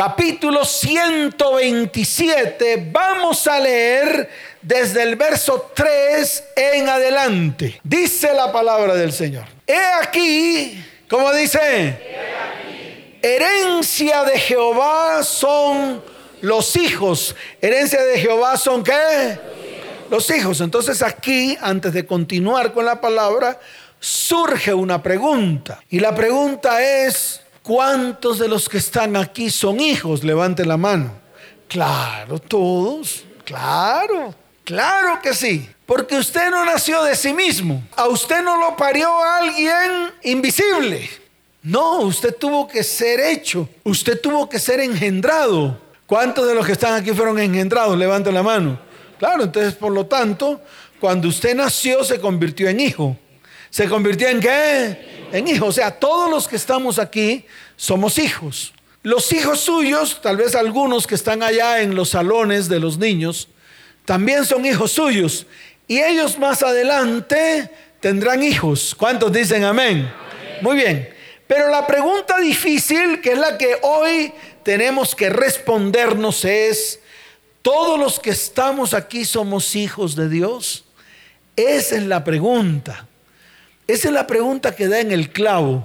capítulo 127. Vamos a leer desde el verso 3 en adelante. Dice la palabra del Señor. He aquí, como dice, herencia de Jehová son los hijos. Herencia de Jehová son qué? Los hijos. Entonces aquí, antes de continuar con la palabra, surge una pregunta. Y la pregunta es, ¿cuántos de los que están aquí son hijos? Levante la mano. Claro, todos. Claro, claro que sí. Porque usted no nació de sí mismo. A usted no lo parió alguien invisible. No, usted tuvo que ser hecho. Usted tuvo que ser engendrado. ¿Cuántos de los que están aquí fueron engendrados? Levante la mano. Claro, entonces por lo tanto, cuando usted nació se convirtió en hijo. ¿Se convirtió en qué? En hijo. O sea, todos los que estamos aquí somos hijos. Los hijos suyos, tal vez algunos que están allá en los salones de los niños, también son hijos suyos. Y ellos más adelante tendrán hijos. ¿Cuántos dicen amén? Muy bien. Pero la pregunta difícil, que es la que hoy tenemos que respondernos, es, ¿todos los que estamos aquí somos hijos de Dios? Esa es la pregunta. Esa es la pregunta que da en el clavo.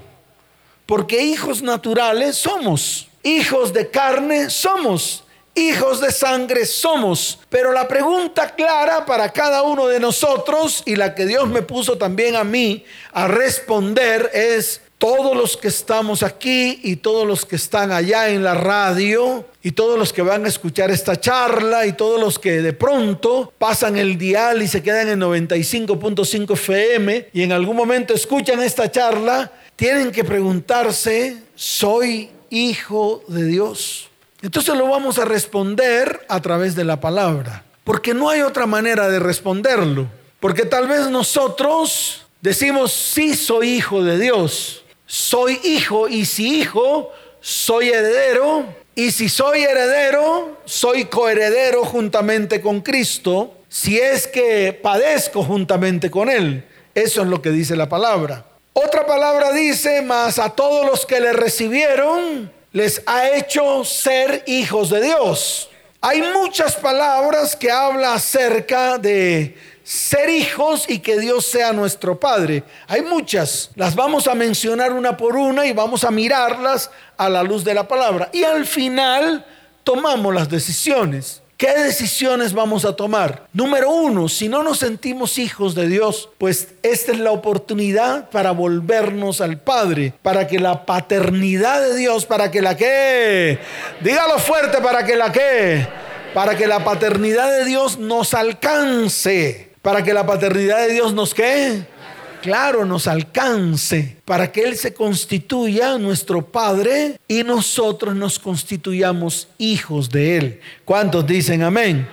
Porque hijos naturales somos, hijos de carne somos, hijos de sangre somos. Pero la pregunta clara para cada uno de nosotros y la que Dios me puso también a mí a responder es, todos los que estamos aquí y todos los que están allá en la radio y todos los que van a escuchar esta charla y todos los que de pronto pasan el dial y se quedan en 95.5 FM y en algún momento escuchan esta charla, tienen que preguntarse, ¿soy hijo de Dios? Entonces lo vamos a responder a través de la palabra, porque no hay otra manera de responderlo, porque tal vez nosotros decimos, sí soy hijo de Dios, soy hijo y si hijo, soy heredero. Y si soy heredero, soy coheredero juntamente con Cristo, si es que padezco juntamente con Él. Eso es lo que dice la palabra. Otra palabra dice, mas a todos los que le recibieron, les ha hecho ser hijos de Dios. Hay muchas palabras que habla acerca de ser hijos y que Dios sea nuestro Padre. Hay muchas, las vamos a mencionar una por una y vamos a mirarlas a la luz de la palabra. Y al final tomamos las decisiones. ¿Qué decisiones vamos a tomar? Número uno, si no nos sentimos hijos de Dios, pues esta es la oportunidad para volvernos al Padre, para que la paternidad de Dios, para que la que, dígalo fuerte, para que la que, para que la paternidad de Dios nos alcance para que la paternidad de Dios nos qué? Claro, nos alcance, para que Él se constituya nuestro Padre y nosotros nos constituyamos hijos de Él. ¿Cuántos dicen amén?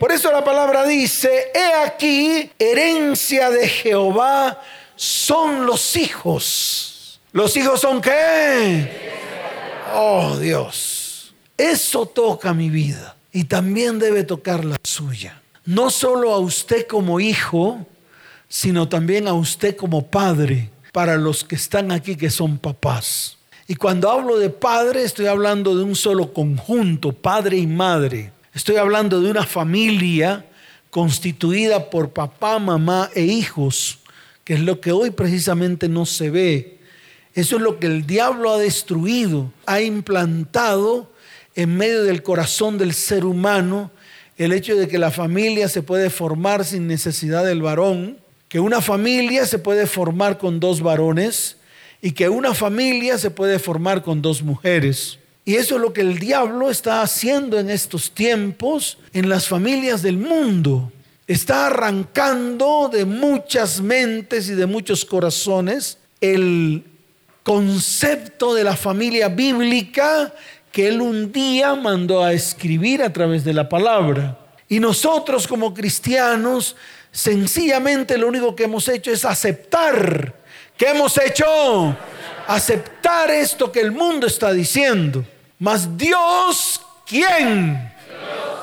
Por eso la palabra dice, he aquí, herencia de Jehová son los hijos. ¿Los hijos son qué? Oh Dios, eso toca mi vida y también debe tocar la suya no solo a usted como hijo, sino también a usted como padre, para los que están aquí que son papás. Y cuando hablo de padre, estoy hablando de un solo conjunto, padre y madre. Estoy hablando de una familia constituida por papá, mamá e hijos, que es lo que hoy precisamente no se ve. Eso es lo que el diablo ha destruido, ha implantado en medio del corazón del ser humano el hecho de que la familia se puede formar sin necesidad del varón, que una familia se puede formar con dos varones y que una familia se puede formar con dos mujeres. Y eso es lo que el diablo está haciendo en estos tiempos en las familias del mundo. Está arrancando de muchas mentes y de muchos corazones el concepto de la familia bíblica que Él un día mandó a escribir a través de la palabra. Y nosotros como cristianos, sencillamente lo único que hemos hecho es aceptar. ¿Qué hemos hecho? Aceptar esto que el mundo está diciendo. Mas Dios, ¿quién?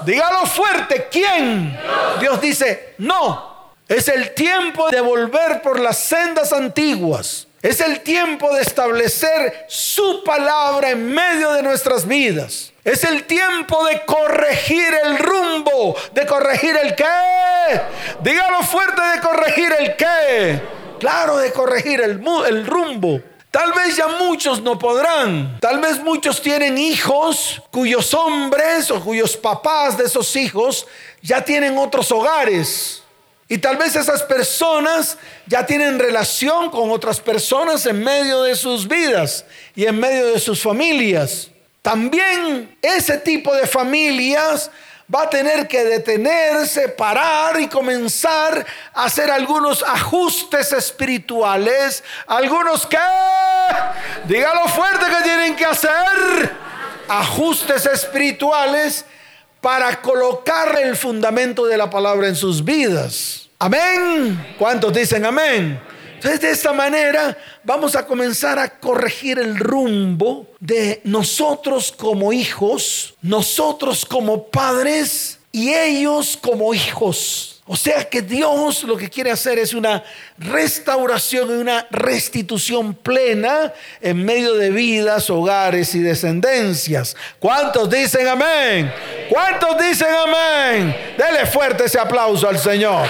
Dígalo fuerte, ¿quién? Dios. Dios dice, no, es el tiempo de volver por las sendas antiguas Es el tiempo de establecer su palabra en medio de nuestras vidas. Es el tiempo de corregir el rumbo, de corregir el qué. Dígalo fuerte de corregir el qué. Claro, de corregir el, el rumbo. Tal vez ya muchos no podrán. Tal vez muchos tienen hijos cuyos hombres o cuyos papás de esos hijos ya tienen otros hogares. Y tal vez esas personas ya tienen relación con otras personas en medio de sus vidas y en medio de sus familias. También ese tipo de familias va a tener que detenerse, parar y comenzar a hacer algunos ajustes espirituales, algunos que, dígalo fuerte que tienen que hacer, ajustes espirituales para colocar el fundamento de la palabra en sus vidas. Amén. ¿Cuántos dicen amén? Entonces de esta manera vamos a comenzar a corregir el rumbo de nosotros como hijos, nosotros como padres y ellos como hijos. O sea que Dios lo que quiere hacer es una restauración y una restitución plena en medio de vidas, hogares y descendencias. ¿Cuántos dicen amén? ¿Cuántos dicen amén? Dele fuerte ese aplauso al Señor.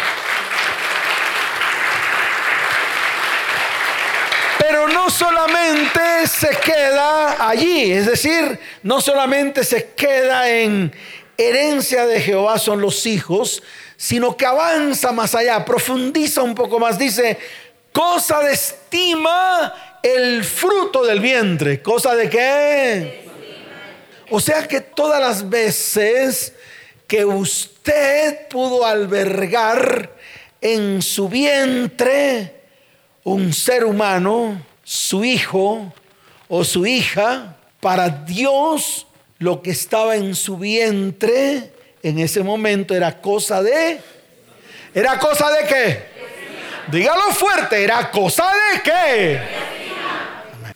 Pero no solamente se queda allí, es decir, no solamente se queda en herencia de Jehová son los hijos, sino que avanza más allá, profundiza un poco más, dice, cosa de estima el fruto del vientre, cosa de qué? O sea que todas las veces que usted pudo albergar en su vientre, un ser humano, su hijo o su hija, para Dios lo que estaba en su vientre en ese momento era cosa de... ¿Era cosa de qué? Dígalo fuerte, ¿era cosa de qué?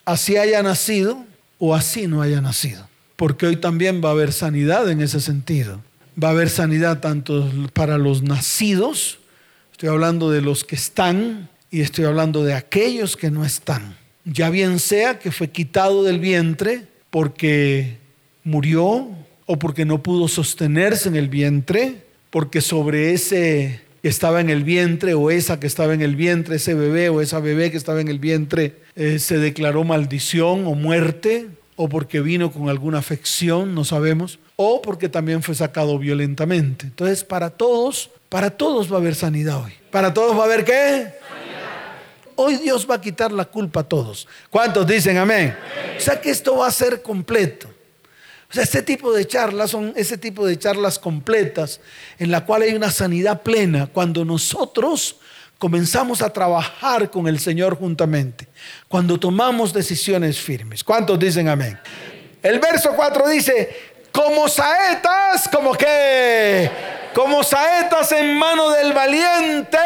Así haya nacido o así no haya nacido. Porque hoy también va a haber sanidad en ese sentido. Va a haber sanidad tanto para los nacidos, estoy hablando de los que están, y estoy hablando de aquellos que no están. Ya bien sea que fue quitado del vientre porque murió o porque no pudo sostenerse en el vientre, porque sobre ese que estaba en el vientre o esa que estaba en el vientre, ese bebé o esa bebé que estaba en el vientre, eh, se declaró maldición o muerte, o porque vino con alguna afección, no sabemos, o porque también fue sacado violentamente. Entonces, para todos, para todos va a haber sanidad hoy. Para todos va a haber qué? Hoy Dios va a quitar la culpa a todos. ¿Cuántos dicen amén? O sea que esto va a ser completo. O sea, este tipo de charlas son ese tipo de charlas completas en la cual hay una sanidad plena cuando nosotros comenzamos a trabajar con el Señor juntamente, cuando tomamos decisiones firmes. ¿Cuántos dicen amén? El verso 4 dice, como saetas, como que, como saetas en mano del valiente,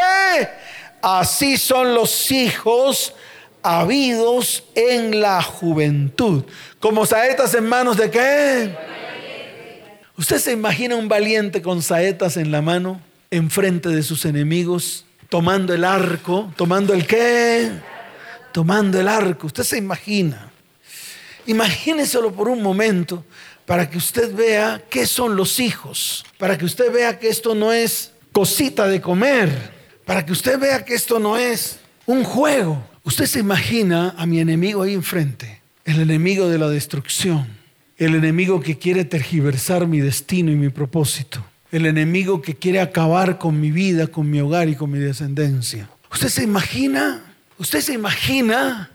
Así son los hijos habidos en la juventud. Como saetas en manos de qué? ¿Usted se imagina un valiente con saetas en la mano, enfrente de sus enemigos, tomando el arco, tomando el qué? Tomando el arco. Usted se imagina. Imagíneselo por un momento para que usted vea qué son los hijos, para que usted vea que esto no es cosita de comer para que usted vea que esto no es un juego. Usted se imagina a mi enemigo ahí enfrente, el enemigo de la destrucción, el enemigo que quiere tergiversar mi destino y mi propósito, el enemigo que quiere acabar con mi vida, con mi hogar y con mi descendencia. ¿Usted se imagina? ¿Usted se imagina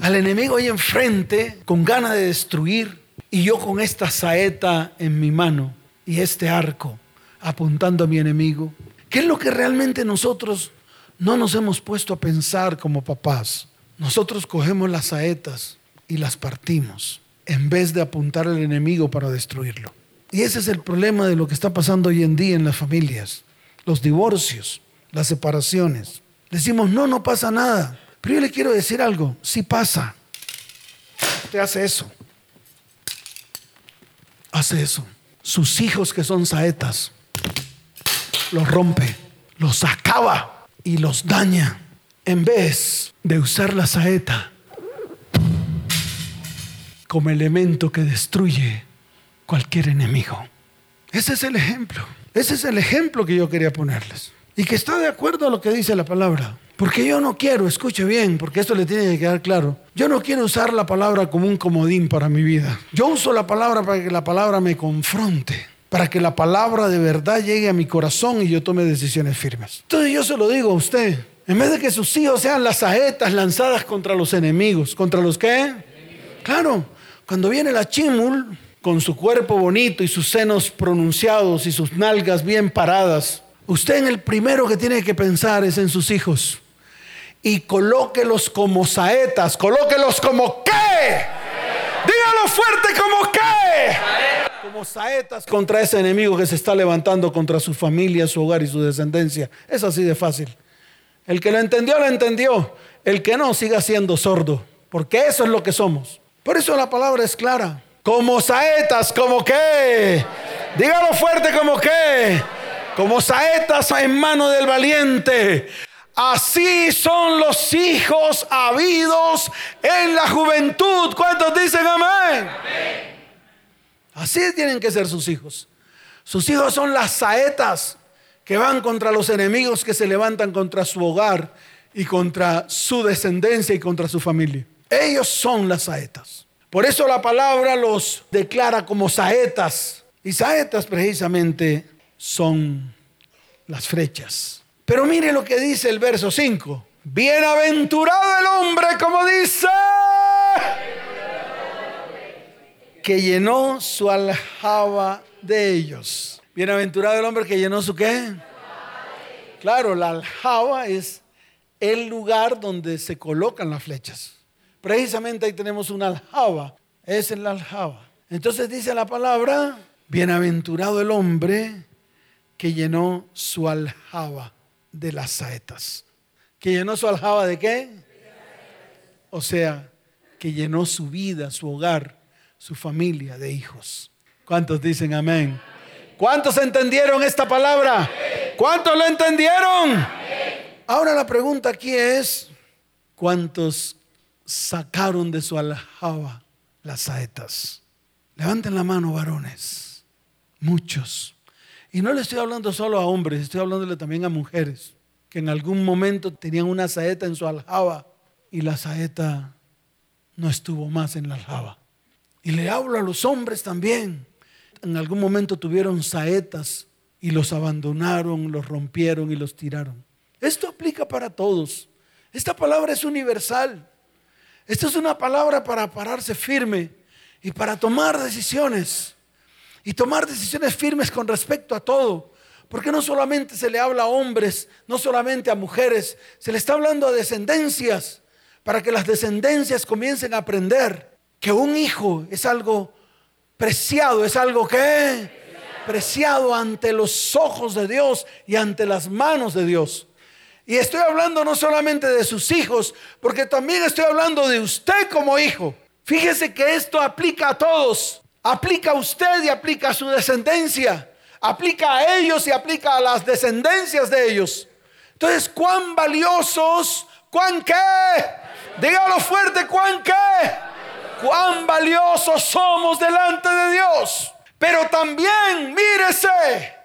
al enemigo ahí enfrente con ganas de destruir y yo con esta saeta en mi mano y este arco apuntando a mi enemigo? ¿Qué es lo que realmente nosotros no nos hemos puesto a pensar como papás? Nosotros cogemos las saetas y las partimos en vez de apuntar al enemigo para destruirlo. Y ese es el problema de lo que está pasando hoy en día en las familias. Los divorcios, las separaciones. Decimos, no, no pasa nada. Pero yo le quiero decir algo, sí pasa. Usted hace eso. Hace eso. Sus hijos que son saetas los rompe, los acaba y los daña en vez de usar la saeta como elemento que destruye cualquier enemigo. Ese es el ejemplo. Ese es el ejemplo que yo quería ponerles. Y que está de acuerdo a lo que dice la palabra. Porque yo no quiero, escuche bien, porque esto le tiene que quedar claro. Yo no quiero usar la palabra como un comodín para mi vida. Yo uso la palabra para que la palabra me confronte, para que la palabra de verdad llegue a mi corazón y yo tome decisiones firmes. Entonces yo se lo digo a usted, en vez de que sus hijos sean las saetas lanzadas contra los enemigos, ¿contra los qué? Claro, cuando viene la chimul con su cuerpo bonito y sus senos pronunciados y sus nalgas bien paradas, usted en el primero que tiene que pensar es en sus hijos y colóquelos como saetas. Colóquelos como qué. Dígalo fuerte como qué. Como saetas contra ese enemigo que se está levantando contra su familia, su hogar y su descendencia. Es así de fácil. El que lo entendió, lo entendió. El que no, siga siendo sordo. Porque eso es lo que somos. Por eso la palabra es clara. Como saetas, como qué. Dígalo fuerte como qué. Como saetas en mano del valiente. Así son los hijos habidos en la juventud. ¿Cuántos dicen amén? Así tienen que ser sus hijos. Sus hijos son las saetas que van contra los enemigos que se levantan contra su hogar y contra su descendencia y contra su familia. Ellos son las saetas. Por eso la palabra los declara como saetas. Y saetas precisamente son las flechas. Pero mire lo que dice el verso 5. Bienaventurado el hombre, como dice, que llenó su aljaba de ellos. Bienaventurado el hombre que llenó su qué. Claro, la aljaba es el lugar donde se colocan las flechas. Precisamente ahí tenemos una aljaba. Es en la aljaba. Entonces dice la palabra, bienaventurado el hombre que llenó su aljaba de las saetas. ¿Que llenó su aljaba de qué? O sea, que llenó su vida, su hogar, su familia de hijos. ¿Cuántos dicen amén? ¿Cuántos entendieron esta palabra? ¿Cuántos lo entendieron? Ahora la pregunta aquí es, ¿cuántos sacaron de su aljaba las saetas? Levanten la mano, varones. Muchos. Y no le estoy hablando solo a hombres, estoy hablándole también a mujeres que en algún momento tenían una saeta en su aljaba y la saeta no estuvo más en la aljaba. Y le hablo a los hombres también. En algún momento tuvieron saetas y los abandonaron, los rompieron y los tiraron. Esto aplica para todos. Esta palabra es universal. Esta es una palabra para pararse firme y para tomar decisiones y tomar decisiones firmes con respecto a todo. Porque no solamente se le habla a hombres, no solamente a mujeres, se le está hablando a descendencias, para que las descendencias comiencen a aprender que un hijo es algo preciado, es algo que preciado ante los ojos de Dios y ante las manos de Dios. Y estoy hablando no solamente de sus hijos, porque también estoy hablando de usted como hijo. Fíjese que esto aplica a todos aplica a usted y aplica a su descendencia. Aplica a ellos y aplica a las descendencias de ellos. Entonces, cuán valiosos, cuán qué, dígalo fuerte, cuán qué, cuán valiosos somos delante de Dios. Pero también, mírese,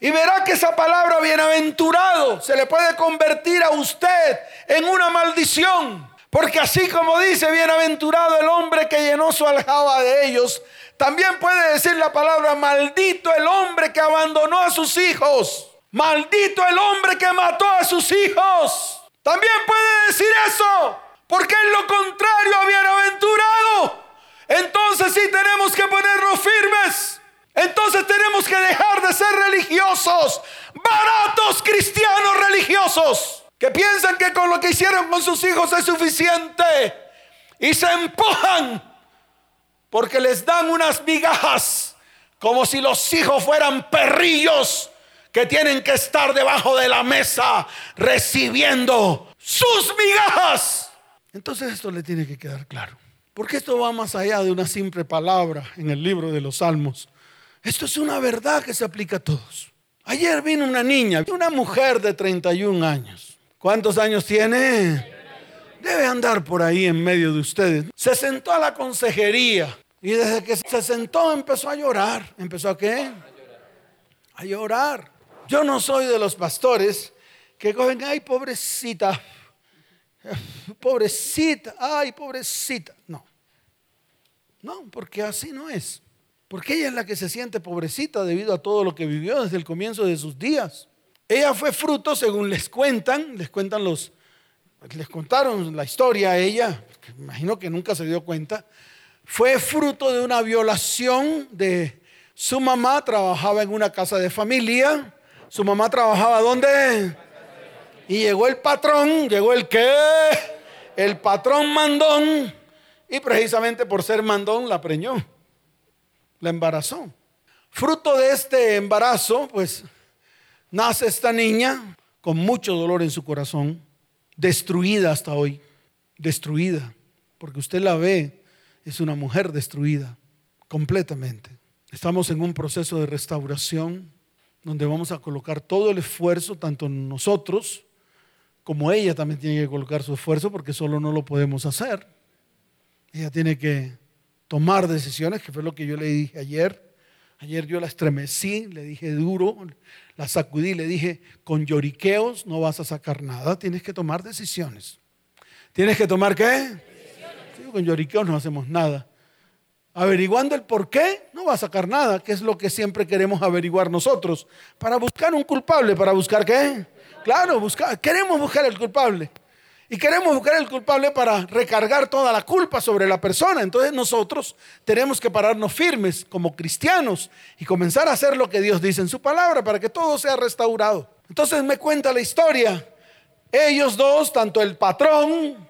y verá que esa palabra bienaventurado se le puede convertir a usted en una maldición. Porque así como dice, bienaventurado el hombre que llenó su aljaba de ellos, también puede decir la palabra, maldito el hombre que abandonó a sus hijos. Maldito el hombre que mató a sus hijos. También puede decir eso, porque es lo contrario a bienaventurado. Entonces sí tenemos que ponernos firmes. Entonces tenemos que dejar de ser religiosos, baratos cristianos religiosos que piensan que con lo que hicieron con sus hijos es suficiente y se empujan porque les dan unas migajas como si los hijos fueran perrillos que tienen que estar debajo de la mesa recibiendo sus migajas. Entonces esto le tiene que quedar claro. Porque esto va más allá de una simple palabra en el libro de los Salmos. Esto es una verdad que se aplica a todos. Ayer vino una niña, una mujer de 31 años ¿Cuántos años tiene? Debe andar por ahí en medio de ustedes. Se sentó a la consejería y desde que se sentó empezó a llorar. ¿Empezó a qué? A llorar. Yo no soy de los pastores que cogen, ay, pobrecita, pobrecita, ay, pobrecita. No, no, porque así no es. Porque ella es la que se siente pobrecita debido a todo lo que vivió desde el comienzo de sus días. Ella fue fruto, según les cuentan, les cuentan los, les contaron la historia a ella, imagino que nunca se dio cuenta, fue fruto de una violación de su mamá, trabajaba en una casa de familia, su mamá trabajaba ¿dónde? Y llegó el patrón, llegó el qué, el patrón mandón, y precisamente por ser mandón la preñó, la embarazó. Fruto de este embarazo, pues nace esta niña con mucho dolor en su corazón destruida hasta hoy, destruida, porque usted la ve, es una mujer destruida completamente. Estamos en un proceso de restauración donde vamos a colocar todo el esfuerzo, tanto nosotros como ella también tiene que colocar su esfuerzo porque solo no lo podemos hacer. Ella tiene que tomar decisiones, que fue lo que yo le dije ayer. Ayer yo la estremecí, le dije duro, la sacudí, le dije, con lloriqueos no vas a sacar nada, tienes que tomar decisiones. ¿Tienes que tomar qué? con lloriqueos no hacemos nada. Averiguando el por qué, no va a sacar nada, que es lo que siempre queremos averiguar nosotros. Para buscar un culpable, para buscar qué? Claro, buscar, queremos buscar el culpable. Y queremos buscar el culpable para recargar toda la culpa sobre la persona. Entonces nosotros tenemos que pararnos firmes como cristianos y comenzar a hacer lo que Dios dice en su palabra para que todo sea restaurado. Entonces me cuenta la historia. Ellos dos, tanto el patrón,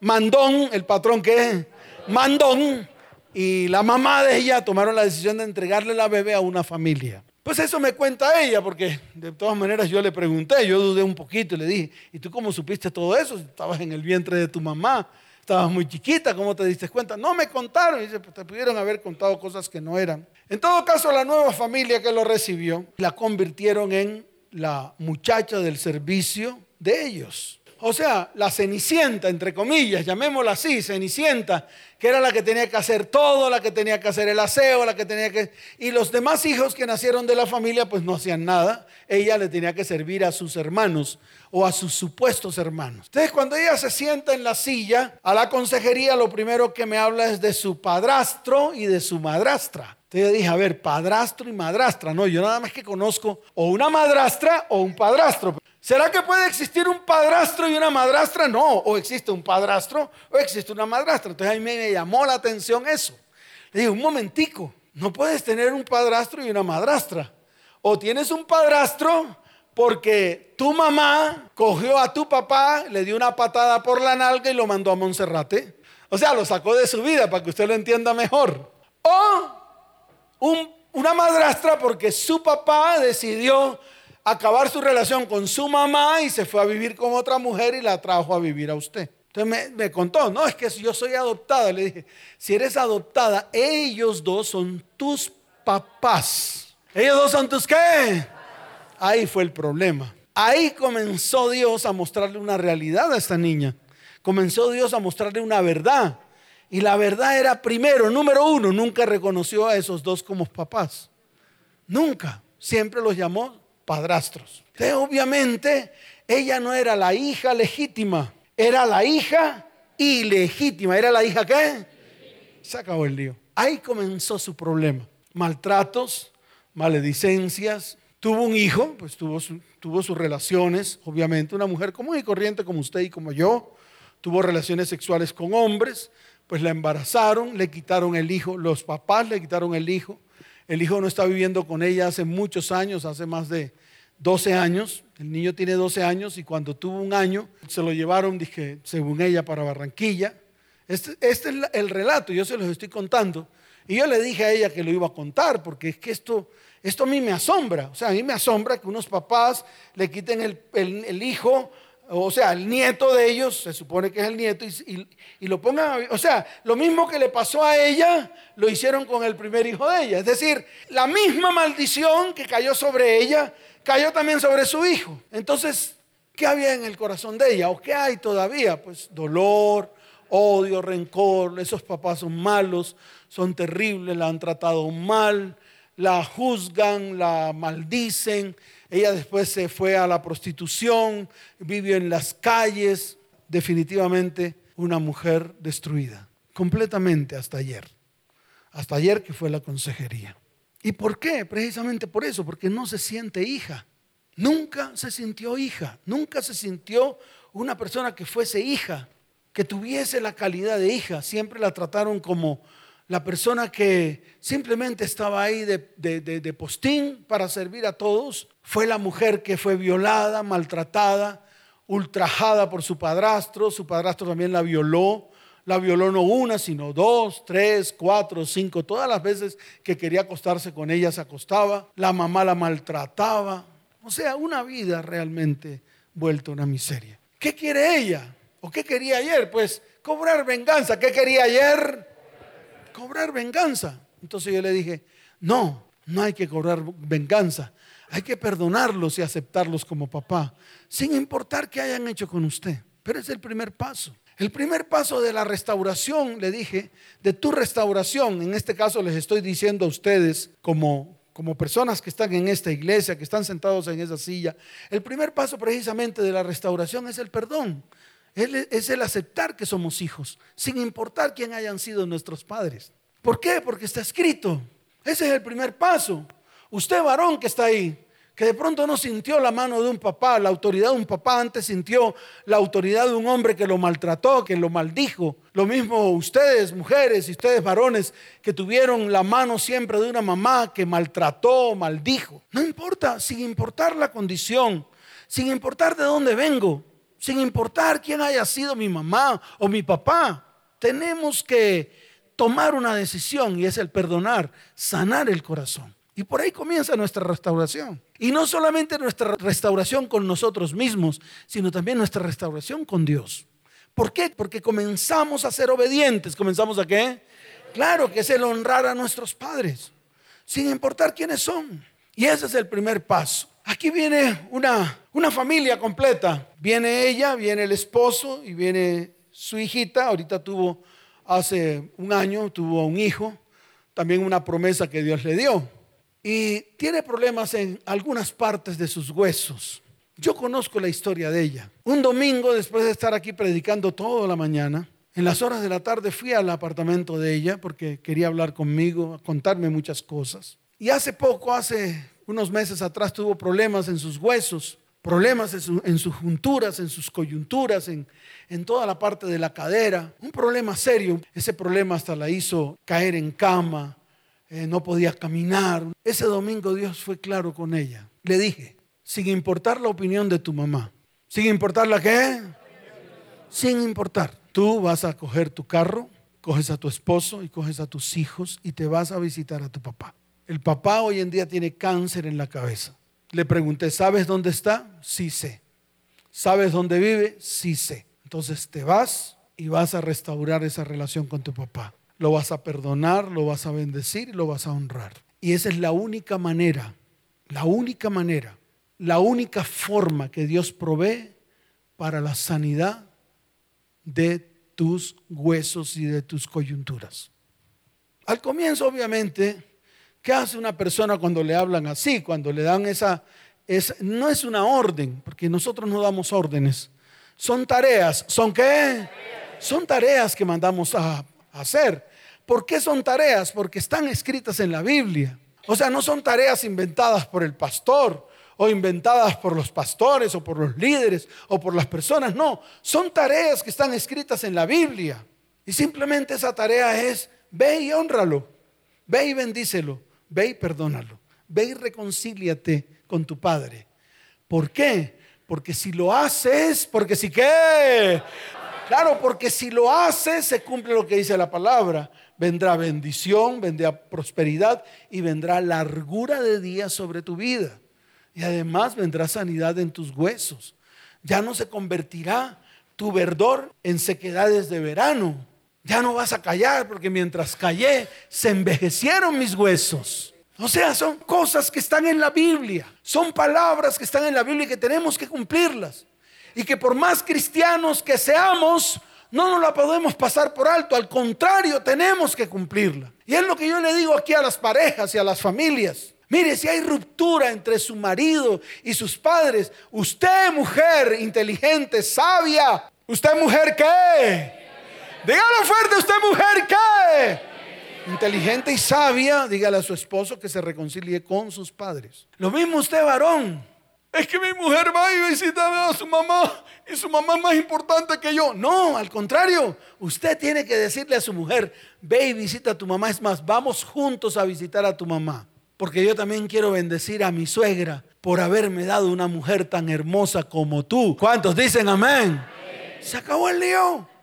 mandón, el patrón que mandón, y la mamá de ella tomaron la decisión de entregarle la bebé a una familia. Pues eso me cuenta ella, porque de todas maneras yo le pregunté, yo dudé un poquito y le dije, ¿y tú cómo supiste todo eso? Estabas en el vientre de tu mamá, estabas muy chiquita, ¿cómo te diste cuenta? No me contaron, y dice, pues te pudieron haber contado cosas que no eran. En todo caso, la nueva familia que lo recibió, la convirtieron en la muchacha del servicio de ellos. O sea, la cenicienta, entre comillas, llamémosla así, cenicienta, que era la que tenía que hacer todo, la que tenía que hacer el aseo, la que tenía que... Y los demás hijos que nacieron de la familia pues no hacían nada. Ella le tenía que servir a sus hermanos o a sus supuestos hermanos. Entonces cuando ella se sienta en la silla, a la consejería lo primero que me habla es de su padrastro y de su madrastra. Entonces yo dije, a ver, padrastro y madrastra. No, yo nada más que conozco o una madrastra o un padrastro. ¿Será que puede existir un padrastro y una madrastra? No, o existe un padrastro o existe una madrastra. Entonces a mí me llamó la atención eso. Le digo, un momentico, no puedes tener un padrastro y una madrastra. O tienes un padrastro porque tu mamá cogió a tu papá, le dio una patada por la nalga y lo mandó a Monserrate. O sea, lo sacó de su vida para que usted lo entienda mejor. O una madrastra porque su papá decidió acabar su relación con su mamá y se fue a vivir con otra mujer y la trajo a vivir a usted. Entonces me, contó, no, es que yo soy adoptada. Le dije, si eres adoptada, ellos dos son tus papás. Ellos dos son tus qué? Ahí fue el problema. Ahí comenzó Dios a mostrarle una realidad a esta niña. Comenzó Dios a mostrarle una verdad. Y la verdad era primero, número uno, nunca reconoció a esos dos como papás. Nunca. Siempre los llamó padrastros. obviamente, ella no era la hija legítima, era la hija ilegítima. ¿Era la hija qué? Se acabó el lío. Ahí comenzó su problema. Maltratos, maledicencias. Tuvo un hijo, pues tuvo, tuvo sus relaciones, obviamente, una mujer común y corriente como usted y como yo. Tuvo relaciones sexuales con hombres, pues la embarazaron, le quitaron el hijo, los papás le quitaron el hijo. El hijo no está viviendo con ella hace muchos años, hace más de 12 años. El niño tiene 12 años y cuando tuvo un año se lo llevaron, dije, según ella, para Barranquilla. Este, este, es el relato, yo se los estoy contando. Y yo le dije a ella que lo iba a contar, porque es que esto, esto a mí me asombra. O sea, a mí me asombra que unos papás le quiten el, el hijo o sea, el nieto de ellos, se supone que es el nieto, y, lo pongan, o sea, lo mismo que le pasó a ella, lo hicieron con el primer hijo de ella. Es decir, la misma maldición que cayó sobre ella, cayó también sobre su hijo. Entonces, ¿Qué había en el corazón de ella? ¿O qué hay todavía? Pues dolor, odio, rencor. Esos papás son malos, son terribles, la han tratado mal, la juzgan, la maldicen. Ella después se fue a la prostitución, vivió en las calles. Definitivamente una mujer destruida, completamente hasta ayer. Hasta ayer que fue la consejería. ¿Y por qué? Precisamente por eso, porque no se siente hija. Nunca se sintió hija, nunca se sintió una persona que fuese hija, que tuviese la calidad de hija. Siempre la trataron como la persona que simplemente estaba ahí de, postín para servir a todos. Fue la mujer que fue violada, maltratada, ultrajada por su padrastro. Su padrastro también la violó. La violó no una, sino dos, tres, cuatro, cinco. Todas las veces que quería acostarse con ella se acostaba. La mamá la maltrataba. O sea, una vida realmente vuelta una miseria. ¿Qué quiere ella? ¿O qué quería ayer? Pues cobrar venganza. ¿Qué quería ayer? Cobrar venganza. Entonces yo le dije, no, no hay que cobrar venganza. Hay que perdonarlos y aceptarlos como papá, sin importar qué hayan hecho con usted. Pero es el primer paso. El primer paso de la restauración, le dije, de tu restauración, en este caso les estoy diciendo a ustedes como como personas que están en esta iglesia, que están sentados en esa silla, el primer paso precisamente de la restauración es el perdón. Es el aceptar que somos hijos, sin importar quién hayan sido nuestros padres. ¿Por qué? Porque está escrito. Ese es el primer paso. Usted varón que está ahí, que de pronto no sintió la mano de un papá, la autoridad de un papá, antes sintió la autoridad de un hombre que lo maltrató, que lo maldijo. Lo mismo ustedes, mujeres, y ustedes, varones, que tuvieron la mano siempre de una mamá que maltrató, maldijo. No importa, sin importar la condición, sin importar de dónde vengo, sin importar quién haya sido mi mamá o mi papá, tenemos que tomar una decisión y es el perdonar, sanar el corazón. Y por ahí comienza nuestra restauración. Y no solamente nuestra restauración con nosotros mismos, sino también nuestra restauración con Dios. ¿Por qué? Porque comenzamos a ser obedientes. ¿Comenzamos a qué? Claro que es el honrar a nuestros padres, sin importar quiénes son. Y ese es el primer paso. Aquí viene una, una familia completa. Viene ella, viene el esposo y viene su hijita. Ahorita tuvo, hace un año, tuvo un hijo. También una promesa que Dios le dio y tiene problemas en algunas partes de sus huesos. Yo conozco la historia de ella. Un domingo, después de estar aquí predicando toda la mañana, en las horas de la tarde fui al apartamento de ella porque quería hablar conmigo, contarme muchas cosas. Y hace poco, hace unos meses atrás, tuvo problemas en sus huesos, problemas en, sus junturas, en sus coyunturas, en, en toda la parte de la cadera. Un problema serio. Ese problema hasta la hizo caer en cama, eh, no podía caminar. Ese domingo Dios fue claro con ella. Le dije, sin importar la opinión de tu mamá, sin importar la qué, sin importar, tú vas a coger tu carro, coges a tu esposo y coges a tus hijos y te vas a visitar a tu papá. El papá hoy en día tiene cáncer en la cabeza. Le pregunté, ¿sabes dónde está? Sí sé. ¿Sabes dónde vive? Sí sé. Entonces te vas y vas a restaurar esa relación con tu papá lo vas a perdonar, lo vas a bendecir y lo vas a honrar. Y esa es la única manera, la única manera, la única forma que Dios provee para la sanidad de tus huesos y de tus coyunturas. Al comienzo, obviamente, ¿qué hace una persona cuando le hablan así? Cuando le dan esa, no es una orden, porque nosotros no damos órdenes. Son tareas. ¿Son qué? Son tareas que mandamos a hacer. ¿Por qué son tareas? Porque están escritas en la Biblia. O sea, no son tareas inventadas por el pastor o inventadas por los pastores o por los líderes o por las personas. No, son tareas que están escritas en la Biblia. Y simplemente esa tarea es, ve y honralo, ve y bendícelo, ve y perdónalo, ve y reconcíliate con tu Padre. ¿Por qué? Porque si lo haces, porque si qué, Claro, porque si lo hace, se cumple lo que dice la palabra. Vendrá bendición, vendrá prosperidad y vendrá largura de días sobre tu vida. Y además vendrá sanidad en tus huesos. Ya no se convertirá tu verdor en sequedades de verano. Ya no vas a callar porque mientras callé se envejecieron mis huesos. O sea, son cosas que están en la Biblia. Son palabras que están en la Biblia y que tenemos que cumplirlas. y que por más cristianos que seamos, no nos la podemos pasar por alto, al contrario, tenemos que cumplirla. Y es lo que yo le digo aquí a las parejas y a las familias. Mire, si hay ruptura entre su marido y sus padres, usted mujer inteligente, sabia, usted mujer qué? Dígalo fuerte, usted mujer qué? Inteligente y sabia, dígale a su esposo que se reconcilie con sus padres. Lo mismo usted varón. Es que mi mujer va y visita a su mamá y su mamá es más importante que yo. No, al contrario, usted tiene que decirle a su mujer, ve y visita a tu mamá. Es más, vamos juntos a visitar a tu mamá. Porque yo también quiero bendecir a mi suegra por haberme dado una mujer tan hermosa como tú. ¿Cuántos dicen amén? Se acabó el lío.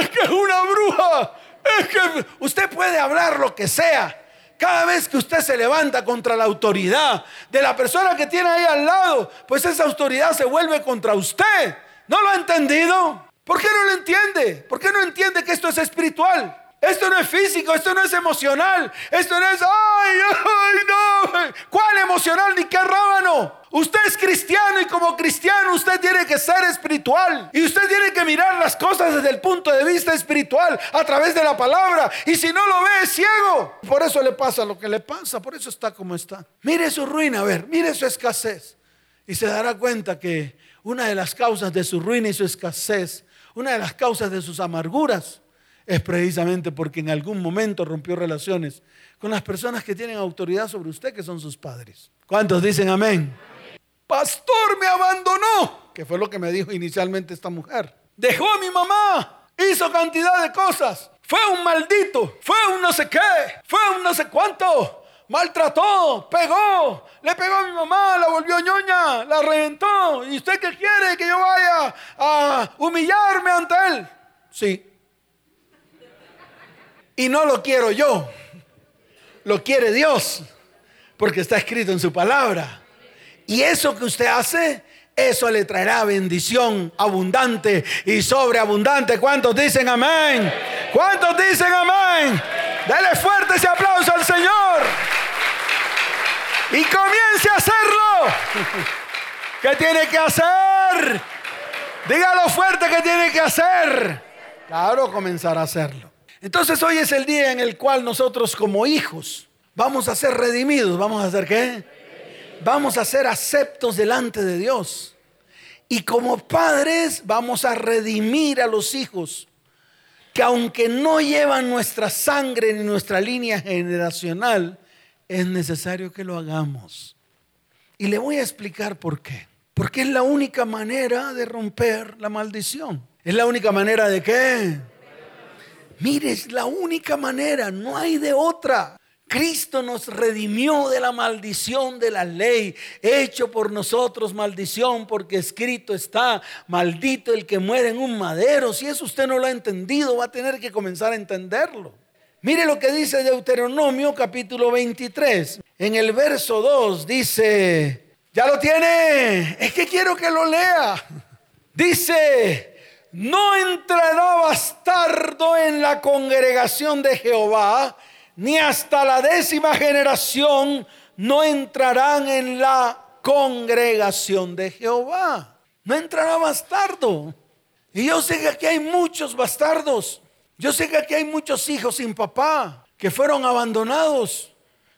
Es que es una bruja. Es que usted puede hablar lo que sea. Cada vez que usted se levanta contra la autoridad de la persona que tiene ahí al lado, pues esa autoridad se vuelve contra usted. ¿No lo ha entendido? ¿Por qué no lo entiende? ¿Por qué no entiende que esto es espiritual? Esto no es físico, esto no es emocional, esto no es, ay, ay, no. ¿Cuál emocional ni qué rábano? Usted es cristiano y como cristiano usted tiene que ser espiritual. Y usted tiene que mirar las cosas desde el punto de vista espiritual a través de la palabra. Y si no lo ve, es ciego. Por eso le pasa lo que le pasa, por eso está como está. Mire su ruina, a ver, mire su escasez. Y se dará cuenta que una de las causas de su ruina y su escasez, una de las causas de sus amarguras, es precisamente porque en algún momento rompió relaciones con las personas que tienen autoridad sobre usted, que son sus padres. ¿Cuántos dicen amén? Pastor me abandonó, que fue lo que me dijo inicialmente esta mujer. Dejó a mi mamá, hizo cantidad de cosas. Fue un maldito, fue un no sé qué, fue un no sé cuánto. Maltrató, pegó, le pegó a mi mamá, la volvió ñoña, la reventó. ¿Y usted qué quiere? ¿Que yo vaya a humillarme ante él? Sí, y no lo quiero yo, lo quiere Dios, porque está escrito en su palabra. Y eso que usted hace, eso le traerá bendición abundante y sobreabundante. ¿Cuántos dicen amén? ¿Cuántos dicen amén? Dele fuerte ese aplauso al Señor. Y comience a hacerlo. ¿Qué tiene que hacer? Dígalo fuerte que tiene que hacer. Claro, comenzar a hacerlo. Entonces hoy es el día en el cual nosotros como hijos vamos a ser redimidos. ¿Vamos a hacer qué? Vamos a ser aceptos delante de Dios. Y como padres vamos a redimir a los hijos que aunque no llevan nuestra sangre ni nuestra línea generacional, es necesario que lo hagamos. Y le voy a explicar por qué. Porque es la única manera de romper la maldición. Es la única manera de qué? Mire, es la única manera, no hay de otra. Cristo nos redimió de la maldición de la ley, hecho por nosotros maldición, porque escrito está, maldito el que muere en un madero. Si eso usted no lo ha entendido, va a tener que comenzar a entenderlo. Mire lo que dice Deuteronomio capítulo 23. En el verso 2 dice, ya lo tiene, es que quiero que lo lea. Dice, no entrará bastardo en la congregación de Jehová, ni hasta la décima generación no entrarán en la congregación de Jehová. No entrará bastardo. Y yo sé que aquí hay muchos bastardos. Yo sé que aquí hay muchos hijos sin papá que fueron abandonados,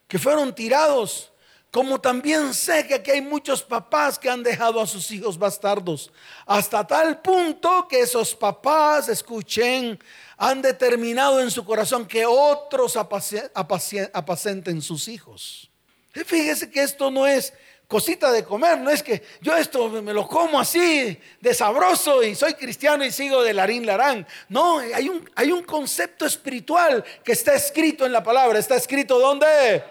que fueron tirados. Como también sé que aquí hay muchos papás que han dejado a sus hijos bastardos. Hasta tal punto que esos papás, escuchen, han determinado en su corazón que otros apacenten sus hijos. fíjese que esto no es cosita de comer, no es que yo esto me lo como así de sabroso y soy cristiano y sigo de larín larán. No, hay un, hay un concepto espiritual que está escrito en la palabra. ¿Está escrito dónde?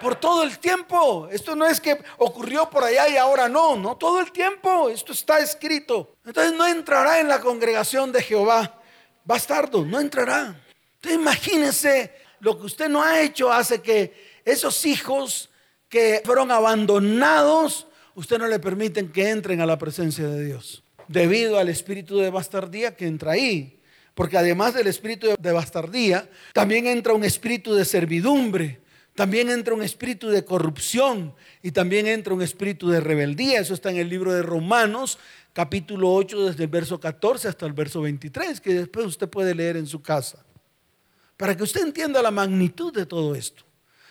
Por todo el tiempo. Esto no es que ocurrió por allá y ahora no, no, todo el tiempo. Esto está escrito. Entonces no entrará en la congregación de Jehová. Bastardo, no entrará. Entonces imagínense lo que usted no ha hecho hace que esos hijos que fueron abandonados, usted no le permiten que entren a la presencia de Dios. Debido al espíritu de bastardía que entra ahí. Porque además del espíritu de bastardía, también entra un espíritu de servidumbre también entra un espíritu de corrupción y también entra un espíritu de rebeldía. Eso está en el libro de Romanos, capítulo 8 desde el verso 14 hasta el verso 23, que después usted puede leer en su casa, para que usted entienda la magnitud de todo esto.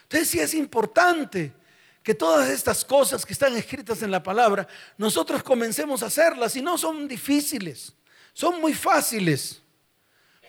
Entonces sí es importante que todas estas cosas que están escritas en la palabra, nosotros comencemos a hacerlas y no son difíciles, son muy fáciles.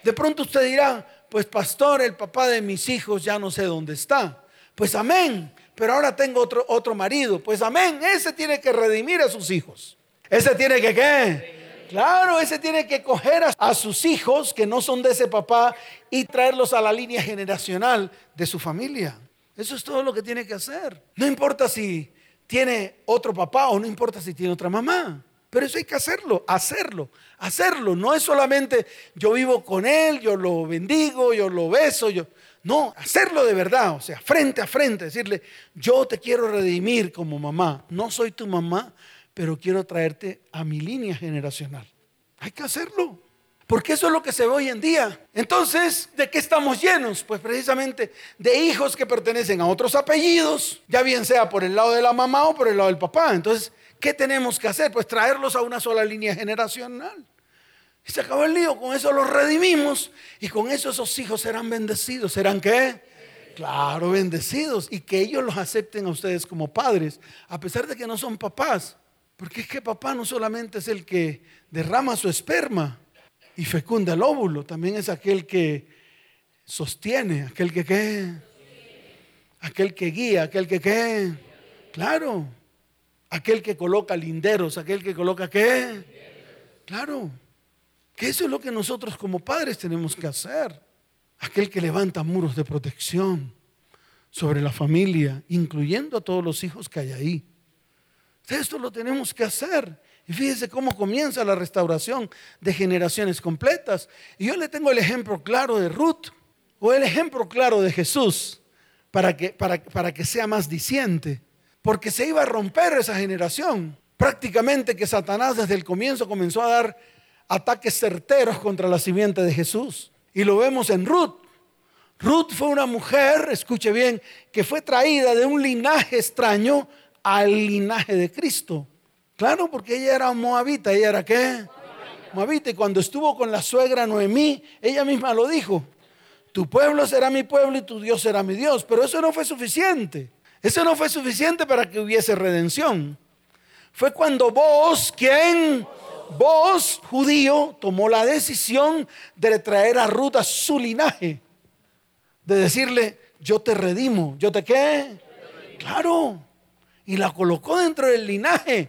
De pronto usted dirá, pues pastor, el papá de mis hijos ya no sé dónde está. Pues amén, pero ahora tengo otro, otro marido. Pues amén, ese tiene que redimir a sus hijos. Ese tiene que qué? Claro, ese tiene que coger a, sus hijos que no son de ese papá y traerlos a la línea generacional de su familia. Eso es todo lo que tiene que hacer. No importa si tiene otro papá o no importa si tiene otra mamá. Pero eso hay que hacerlo, hacerlo, hacerlo. No es solamente yo vivo con él, yo lo bendigo, yo lo beso, yo... No, hacerlo de verdad, o sea, frente a frente, decirle, yo te quiero redimir como mamá. No soy tu mamá, pero quiero traerte a mi línea generacional. Hay que hacerlo. Porque eso es lo que se ve hoy en día. Entonces, ¿de qué estamos llenos? Pues precisamente de hijos que pertenecen a otros apellidos, ya bien sea por el lado de la mamá o por el lado del papá. Entonces, ¿qué tenemos que hacer? Pues traerlos a una sola línea generacional. Y se acabó el lío, con eso los redimimos y con eso esos hijos serán bendecidos. ¿Serán qué? Claro, bendecidos. Y que ellos los acepten a ustedes como padres, a pesar de que no son papás. Porque es que papá no solamente es el que derrama su esperma, y fecunda el óvulo, también es aquel que sostiene, aquel que qué, aquel que guía, aquel que qué, claro, aquel que coloca linderos, aquel que coloca qué, claro, que eso es lo que nosotros como padres tenemos que hacer, aquel que levanta muros de protección sobre la familia, incluyendo a todos los hijos que hay ahí. Esto lo tenemos que hacer. Y fíjese cómo comienza la restauración de generaciones completas. Y yo le tengo el ejemplo claro de Ruth o el ejemplo claro de Jesús para que, para, para que sea más diciente. Porque se iba a romper esa generación. Prácticamente que Satanás desde el comienzo comenzó a dar ataques certeros contra la simiente de Jesús. Y lo vemos en Ruth. Ruth fue una mujer, escuche bien, que fue traída de un linaje extraño al linaje de Cristo. Claro, porque ella era moabita, ella era qué? Moabita. Y cuando estuvo con la suegra Noemí, ella misma lo dijo. Tu pueblo será mi pueblo y tu Dios será mi Dios. Pero eso no fue suficiente. Eso no fue suficiente para que hubiese redención. Fue cuando vos, ¿quién? Vos, judío, tomó la decisión de traer a Ruth a su linaje. De decirle, yo te redimo. ¿Yo te qué? Claro. Y la colocó dentro del linaje.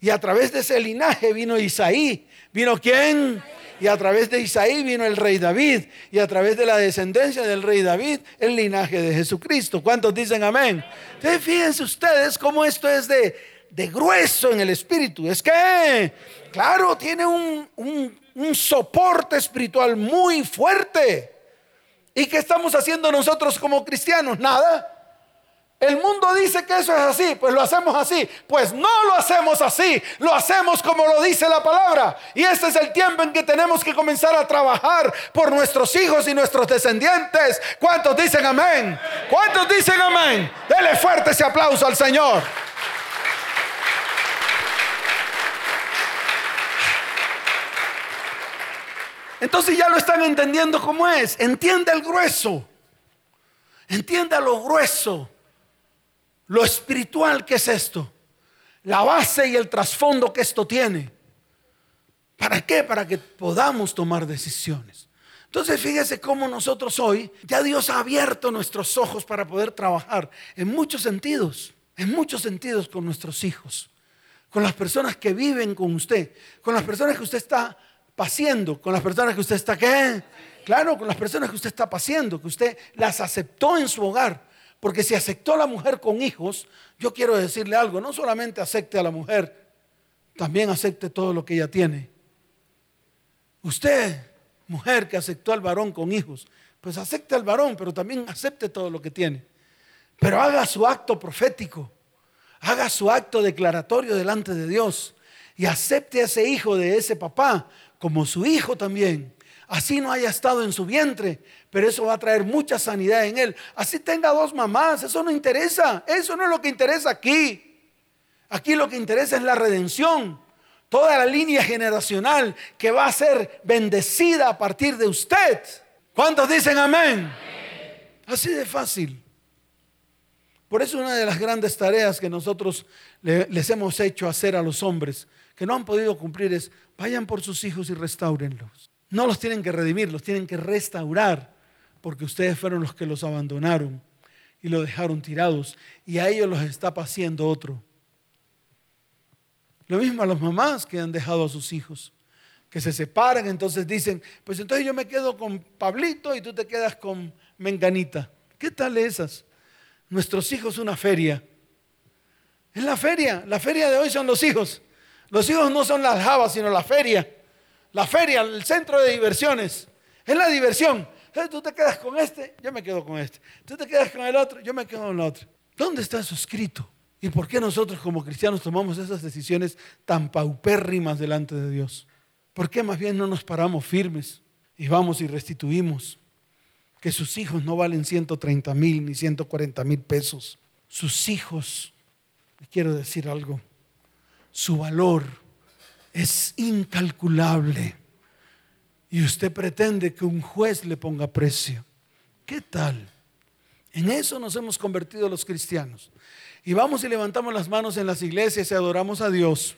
Y a través de ese linaje vino Isaí. ¿Vino quién? Y a través de Isaí vino el rey David. Y a través de la descendencia del rey David, el linaje de Jesucristo. ¿Cuántos dicen amén? Entonces, fíjense ustedes cómo esto es de, grueso en el espíritu. Es que, claro, tiene un, un soporte espiritual muy fuerte. ¿Y qué estamos haciendo nosotros como cristianos? Nada. El mundo dice que eso es así, pues lo hacemos así. Pues no lo hacemos así, lo hacemos como lo dice la palabra. Y este es el tiempo en que tenemos que comenzar a trabajar por nuestros hijos y nuestros descendientes. ¿Cuántos dicen amén? ¿Cuántos dicen amén? Dele fuerte ese aplauso al Señor. Entonces ya lo están entendiendo cómo es. Entiende el grueso. Entienda lo grueso lo espiritual que es esto, la base y el trasfondo que esto tiene. ¿Para qué? Para que podamos tomar decisiones. Entonces fíjese cómo nosotros hoy, ya Dios ha abierto nuestros ojos para poder trabajar en muchos sentidos, en muchos sentidos con nuestros hijos, con las personas que viven con usted, con las personas que usted está paseando, con las personas que usted está, ¿qué? Claro, con las personas que usted está paseando, que usted las aceptó en su hogar. Porque si aceptó a la mujer con hijos, yo quiero decirle algo, no solamente acepte a la mujer, también acepte todo lo que ella tiene. Usted, mujer que aceptó al varón con hijos, pues acepte al varón, pero también acepte todo lo que tiene. Pero haga su acto profético, haga su acto declaratorio delante de Dios y acepte a ese hijo de ese papá como su hijo también así no haya estado en su vientre, pero eso va a traer mucha sanidad en él. Así tenga dos mamás, eso no interesa, eso no es lo que interesa aquí. Aquí lo que interesa es la redención. toda la línea generacional que va a ser bendecida a partir de usted. ¿Cuántos dicen amén? Así de fácil. Por eso una de las grandes tareas que nosotros les hemos hecho hacer a los hombres que no han podido cumplir es vayan por sus hijos y restáurenlos. No los tienen que redimir, los tienen que restaurar, porque ustedes fueron los que los abandonaron y lo dejaron tirados y a ellos los está paseando otro. Lo mismo a las mamás que han dejado a sus hijos, que se separan, entonces dicen, pues entonces yo me quedo con Pablito y tú te quedas con Menganita. ¿Qué tal esas? Nuestros hijos una feria. Es la feria, la feria de hoy son los hijos. Los hijos no son las jabas, sino la feria. La feria, el centro de diversiones. Es la diversión. Entonces tú te quedas con este, yo me quedo con este. Tú te quedas con el otro, yo me quedo con el otro. ¿Dónde está eso escrito? ¿Y por qué nosotros como cristianos tomamos esas decisiones tan paupérrimas delante de Dios? ¿Por qué más bien no nos paramos firmes y vamos y restituimos? Que sus hijos no valen 130 mil ni 140 mil pesos. Sus hijos, quiero decir algo, su valor es incalculable. Y usted pretende que un juez le ponga precio. ¿Qué tal? En eso nos hemos convertido los cristianos. Y vamos y levantamos las manos en las iglesias y adoramos a Dios.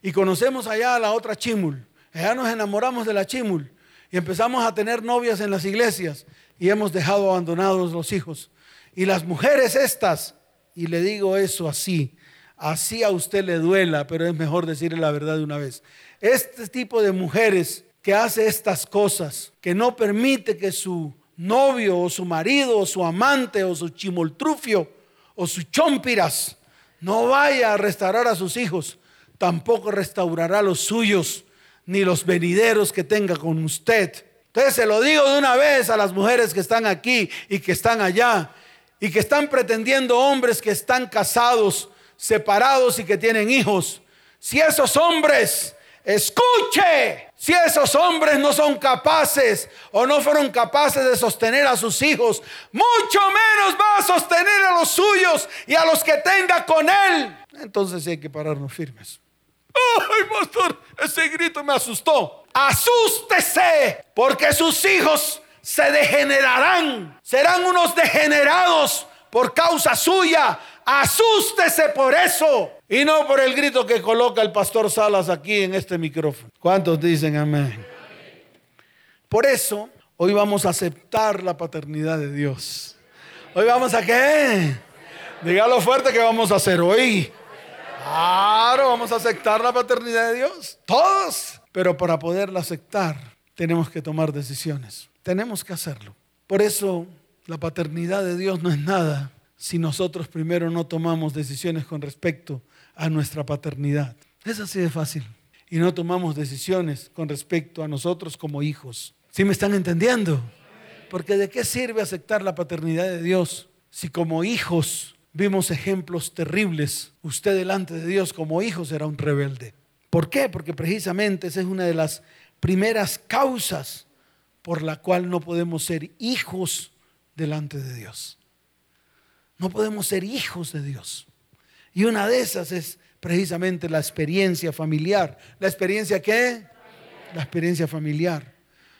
Y conocemos allá a la otra chimul. Allá nos enamoramos de la chimul. Y empezamos a tener novias en las iglesias. Y hemos dejado abandonados los hijos. Y las mujeres estas, y le digo eso así, así a usted le duela, pero es mejor decirle la verdad de una vez. Este tipo de mujeres que hace estas cosas, que no permite que su novio o su marido o su amante o su chimoltrufio o su chompiras no vaya a restaurar a sus hijos, tampoco restaurará los suyos ni los venideros que tenga con usted. Entonces se lo digo de una vez a las mujeres que están aquí y que están allá y que están pretendiendo hombres que están casados, separados y que tienen hijos. Si esos hombres Escuche, si esos hombres no son capaces o no fueron capaces de sostener a sus hijos, mucho menos va a sostener a los suyos y a los que tenga con él. Entonces hay que pararnos firmes. Ay, pastor, ese grito me asustó. Asústese, porque sus hijos se degenerarán. Serán unos degenerados por causa suya. Asústese por eso. Y no por el grito que coloca el pastor Salas aquí en este micrófono. ¿Cuántos dicen amén? Por eso, hoy vamos a aceptar la paternidad de Dios. Hoy vamos a qué? Dígalo fuerte que vamos a hacer hoy. Claro, vamos a aceptar la paternidad de Dios. Todos. Pero para poderla aceptar, tenemos que tomar decisiones. Tenemos que hacerlo. Por eso, la paternidad de Dios no es nada si nosotros primero no tomamos decisiones con respecto a nuestra paternidad. Es así de fácil. Y no tomamos decisiones con respecto a nosotros como hijos. ¿Sí me están entendiendo? Porque ¿de qué sirve aceptar la paternidad de Dios si como hijos vimos ejemplos terribles? Usted delante de Dios como hijo será un rebelde. ¿Por qué? Porque precisamente esa es una de las primeras causas por la cual no podemos ser hijos delante de Dios. No podemos ser hijos de Dios. Y una de esas es precisamente la experiencia familiar. ¿La experiencia qué? La experiencia familiar.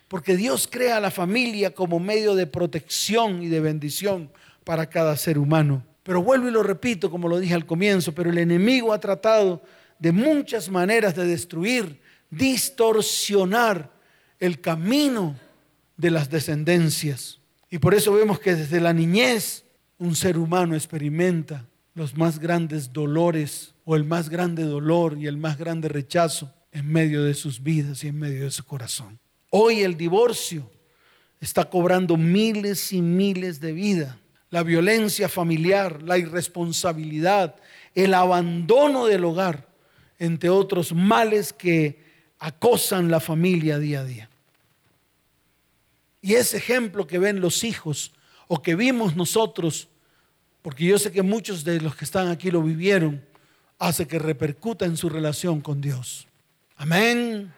Porque Dios crea a la familia como medio de protección y de bendición para cada ser humano. Pero vuelvo y lo repito, como lo dije al comienzo, pero el enemigo ha tratado de muchas maneras de destruir, distorsionar el camino de las descendencias. Y por eso vemos que desde la niñez un ser humano experimenta los más grandes dolores o el más grande dolor y el más grande rechazo en medio de sus vidas y en medio de su corazón. Hoy el divorcio está cobrando miles y miles de vidas. La violencia familiar, la irresponsabilidad, el abandono del hogar, entre otros males que acosan la familia día a día. Y ese ejemplo que ven los hijos o que vimos nosotros porque yo sé que muchos de los que están aquí lo vivieron, hace que repercuta en su relación con Dios. Amén.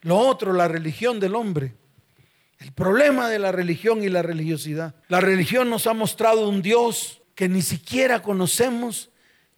Lo otro, la religión del hombre. El problema de la religión y la religiosidad. La religión nos ha mostrado un Dios que ni siquiera conocemos,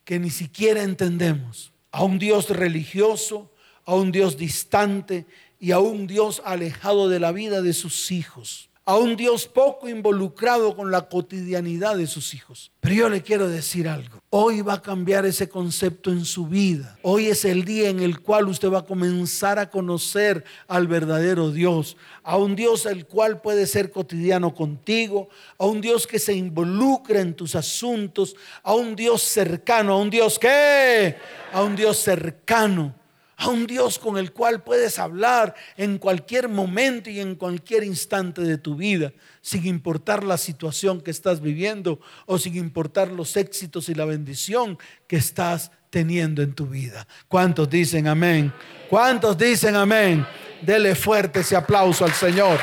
que ni siquiera entendemos. a un Dios religioso, a un Dios distante y a un Dios alejado de la vida de sus hijos a un Dios poco involucrado con la cotidianidad de sus hijos. Pero yo le quiero decir algo. Hoy va a cambiar ese concepto en su vida. Hoy es el día en el cual usted va a comenzar a conocer al verdadero Dios. A un Dios el cual puede ser cotidiano contigo. A un Dios que se involucra en tus asuntos. A un Dios cercano. A un Dios que... A un Dios cercano a un Dios con el cual puedes hablar en cualquier momento y en cualquier instante de tu vida, sin importar la situación que estás viviendo o sin importar los éxitos y la bendición que estás teniendo en tu vida. ¿Cuántos dicen amén? ¿Cuántos dicen amén? Dele fuerte ese aplauso al Señor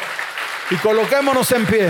y coloquémonos en pie.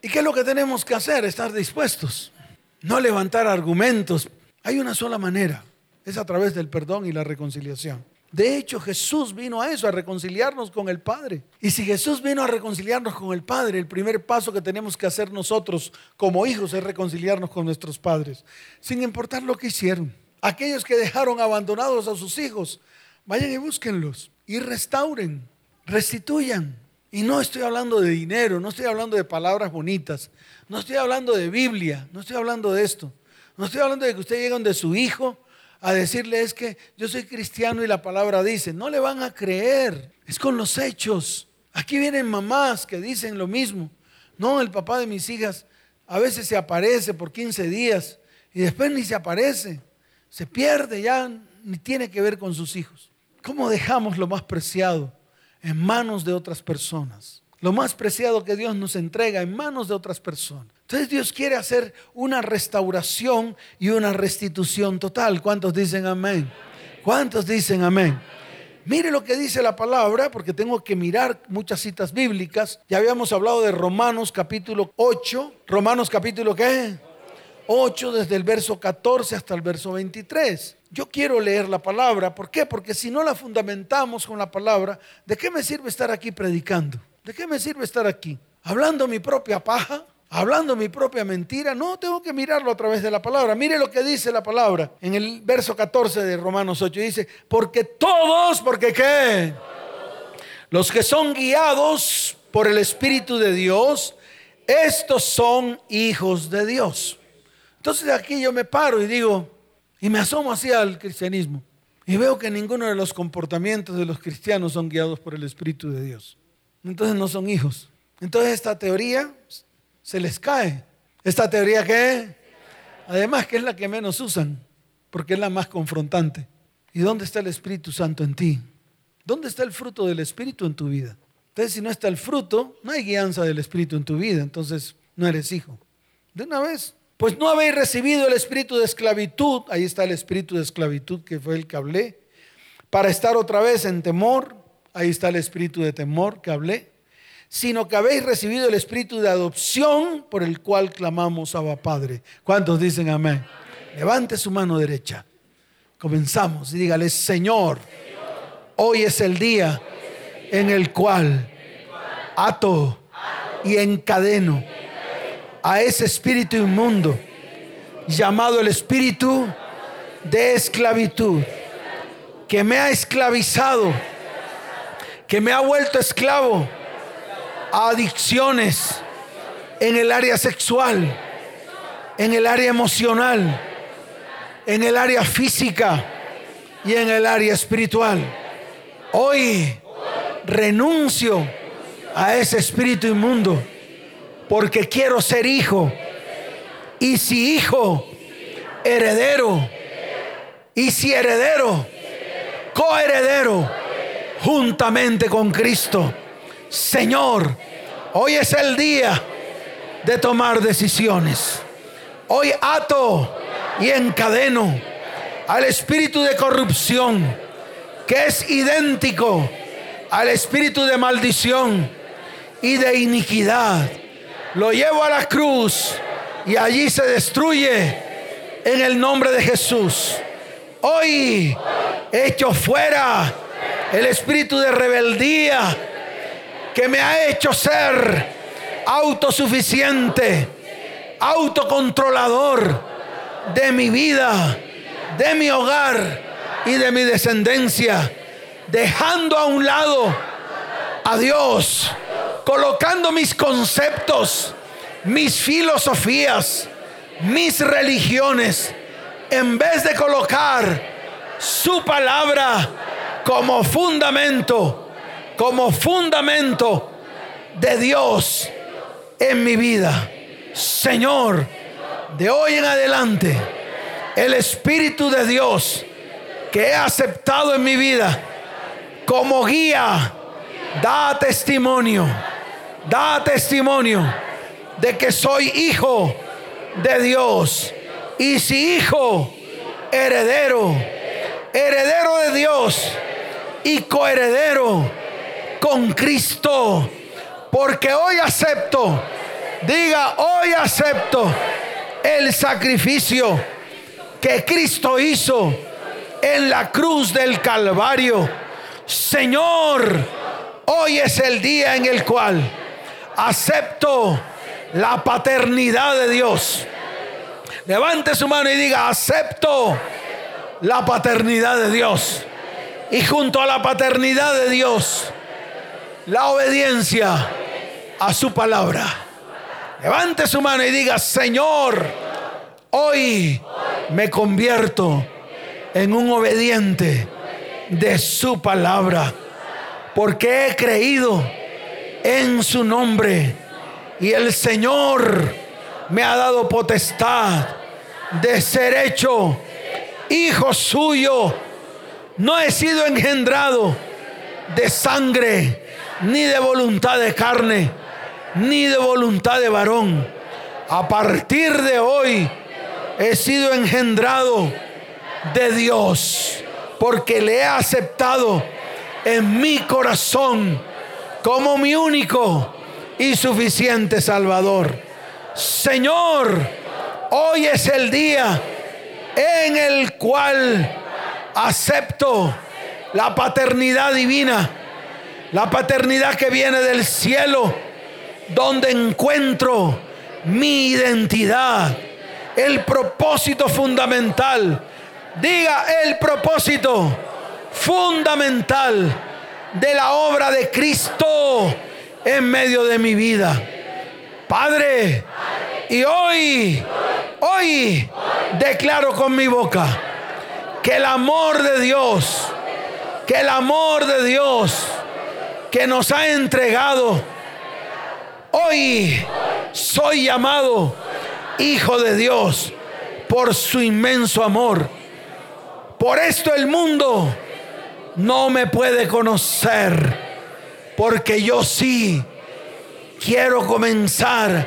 ¿Y qué es lo que tenemos que hacer? Estar dispuestos. No levantar argumentos hay una sola manera, es a través del perdón y la reconciliación. De hecho, Jesús vino a eso, a reconciliarnos con el Padre. Y si Jesús vino a reconciliarnos con el Padre, el primer paso que tenemos que hacer nosotros como hijos es reconciliarnos con nuestros padres, sin importar lo que hicieron. Aquellos que dejaron abandonados a sus hijos, vayan y búsquenlos y restauren, restituyan. Y no estoy hablando de dinero, no estoy hablando de palabras bonitas, no estoy hablando de Biblia, no estoy hablando de esto. No estoy hablando de que usted llegue donde su hijo a decirle es que yo soy cristiano y la palabra dice, no le van a creer, es con los hechos. Aquí vienen mamás que dicen lo mismo. No, el papá de mis hijas a veces se aparece por 15 días y después ni se aparece, se pierde ya, ni tiene que ver con sus hijos. ¿Cómo dejamos lo más preciado en manos de otras personas? Lo más preciado que Dios nos entrega en manos de otras personas. Entonces Dios quiere hacer una restauración y una restitución total. ¿Cuántos dicen amén? ¿Cuántos dicen amén? Mire lo que dice la palabra, porque tengo que mirar muchas citas bíblicas. Ya habíamos hablado de Romanos capítulo 8. Romanos capítulo qué? 8 desde el verso 14 hasta el verso 23. Yo quiero leer la palabra. ¿Por qué? Porque si no la fundamentamos con la palabra, ¿de qué me sirve estar aquí predicando? ¿De qué me sirve estar aquí? Hablando mi propia paja hablando mi propia mentira. No, tengo que mirarlo a través de la palabra. Mire lo que dice la palabra en el verso 14 de Romanos 8. Dice, porque todos, porque qué? Los que son guiados por el Espíritu de Dios, estos son hijos de Dios. Entonces aquí yo me paro y digo, y me asomo hacia el cristianismo. Y veo que ninguno de los comportamientos de los cristianos son guiados por el Espíritu de Dios. Entonces no son hijos. Entonces esta teoría se les cae. Esta teoría que además que es la que menos usan, porque es la más confrontante. ¿Y dónde está el Espíritu Santo en ti? ¿Dónde está el fruto del Espíritu en tu vida? Entonces, si no está el fruto, no hay guianza del Espíritu en tu vida, entonces no eres hijo. De una vez, pues no habéis recibido el espíritu de esclavitud, ahí está el espíritu de esclavitud que fue el que hablé, para estar otra vez en temor, ahí está el espíritu de temor que hablé sino que habéis recibido el espíritu de adopción por el cual clamamos a Padre. ¿Cuántos dicen amén? Levante su mano derecha. Comenzamos y dígale, Señor, hoy es el día en el cual ato y encadeno a ese espíritu inmundo llamado el espíritu de esclavitud que me ha esclavizado, que me ha vuelto esclavo adicciones en el área sexual, en el área emocional, en el área física y en el área espiritual. Hoy renuncio a ese espíritu inmundo porque quiero ser hijo. Y si hijo, heredero. Y si heredero, coheredero, juntamente con Cristo. Señor, hoy es el día de tomar decisiones. Hoy ato y encadeno al espíritu de corrupción que es idéntico al espíritu de maldición y de iniquidad. Lo llevo a la cruz y allí se destruye en el nombre de Jesús. Hoy echo fuera el espíritu de rebeldía que me ha hecho ser autosuficiente, autocontrolador, de mi vida, de mi hogar y de mi descendencia, dejando a un lado a Dios, colocando mis conceptos, mis filosofías, mis religiones, en vez de colocar su palabra como fundamento, como fundamento de Dios en mi vida. Señor, de hoy en adelante, el Espíritu de Dios que he aceptado en mi vida como guía, da testimonio, da testimonio de que soy hijo de Dios. Y si hijo, heredero, heredero de Dios y coheredero con Cristo. Porque hoy acepto, diga, hoy acepto el sacrificio que Cristo hizo en la cruz del Calvario. Señor, hoy es el día en el cual acepto la paternidad de Dios. Levante su mano y diga, acepto la paternidad de Dios. Y junto a la paternidad de Dios, la obediencia a su palabra. Levante su mano y diga, Señor, hoy me convierto en un obediente de su palabra, porque he creído en su nombre y el Señor me ha dado potestad de ser hecho hijo suyo. No he sido engendrado de sangre, ni de voluntad de carne, ni de voluntad de varón. A partir de hoy he sido engendrado de Dios, porque le he aceptado en mi corazón como mi único y suficiente Salvador. Señor, hoy es el día en el cual acepto la paternidad divina, la paternidad que viene del cielo, donde encuentro mi identidad, el propósito fundamental Diga el propósito fundamental de la obra de Cristo en medio de mi vida. Padre, y hoy, hoy declaro con mi boca que el amor de Dios, que el amor de Dios que nos ha entregado, hoy soy llamado hijo de Dios por su inmenso amor. Por esto el mundo no me puede conocer, porque yo sí quiero comenzar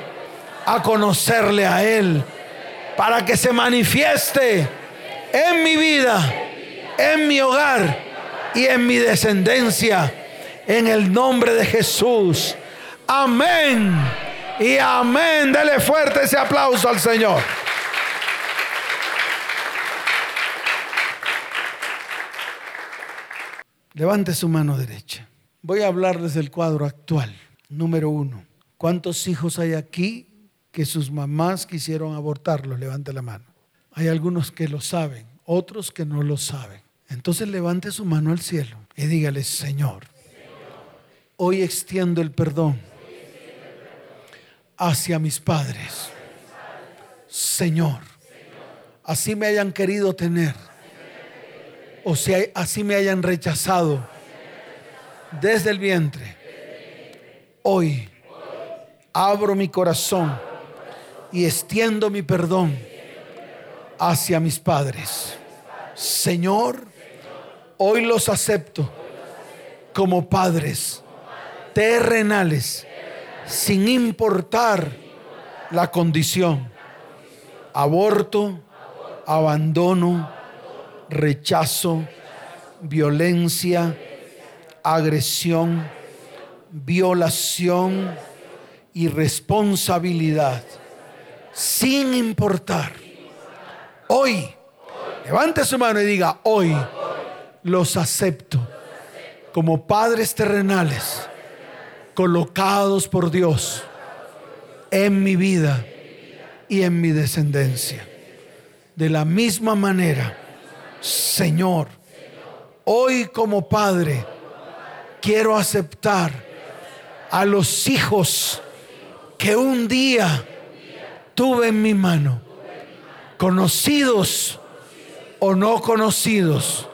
a conocerle a Él, para que se manifieste en mi vida, en mi hogar y en mi descendencia, en el nombre de Jesús. Amén. Y amén. Dele fuerte ese aplauso al Señor. Levante su mano derecha. Voy a hablarles del cuadro actual. Número uno. ¿Cuántos hijos hay aquí que sus mamás quisieron abortarlos? Levante la mano. Hay algunos que lo saben, otros que no lo saben. Entonces levante su mano al cielo y dígale, Señor, hoy extiendo el perdón hacia mis padres. Señor, así me hayan querido tener o si así me hayan rechazado desde el vientre, hoy abro mi corazón y extiendo mi perdón hacia mis padres. Señor, hoy los acepto como padres terrenales, sin importar la condición, aborto, abandono, rechazo, violencia, agresión, violación y responsabilidad, sin importar. Hoy, levante su mano y diga, hoy los acepto como padres terrenales colocados por Dios en mi vida y en mi descendencia. De la misma manera, Señor, hoy como Padre, quiero aceptar a los hijos que un día tuve en mi mano, conocidos o no conocidos,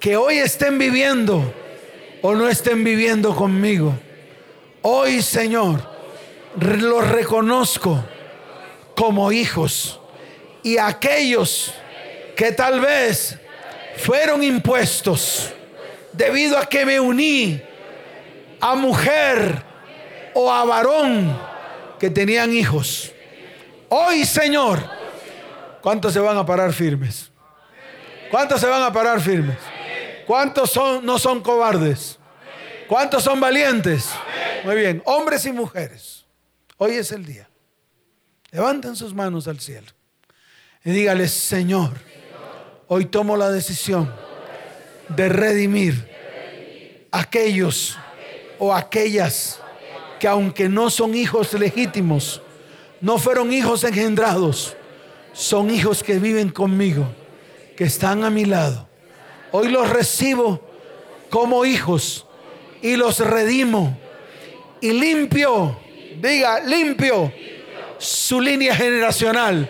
que hoy estén viviendo o no estén viviendo conmigo. Hoy, Señor, los reconozco como hijos y aquellos que tal vez fueron impuestos debido a que me uní a mujer o a varón que tenían hijos. Hoy, Señor, ¿cuántos se van a parar firmes? ¿Cuántos se van a parar firmes? ¿Cuántos son, no son cobardes? ¿Cuántos son valientes? Muy bien, hombres y mujeres. Hoy es el día. Levanten sus manos al cielo y dígales, Señor, hoy tomo la decisión de redimir aquellos o aquellas que aunque no son hijos legítimos, no fueron hijos engendrados, son hijos que viven conmigo, que están a mi lado. Hoy los recibo como hijos y los redimo y limpio, diga, limpio su línea generacional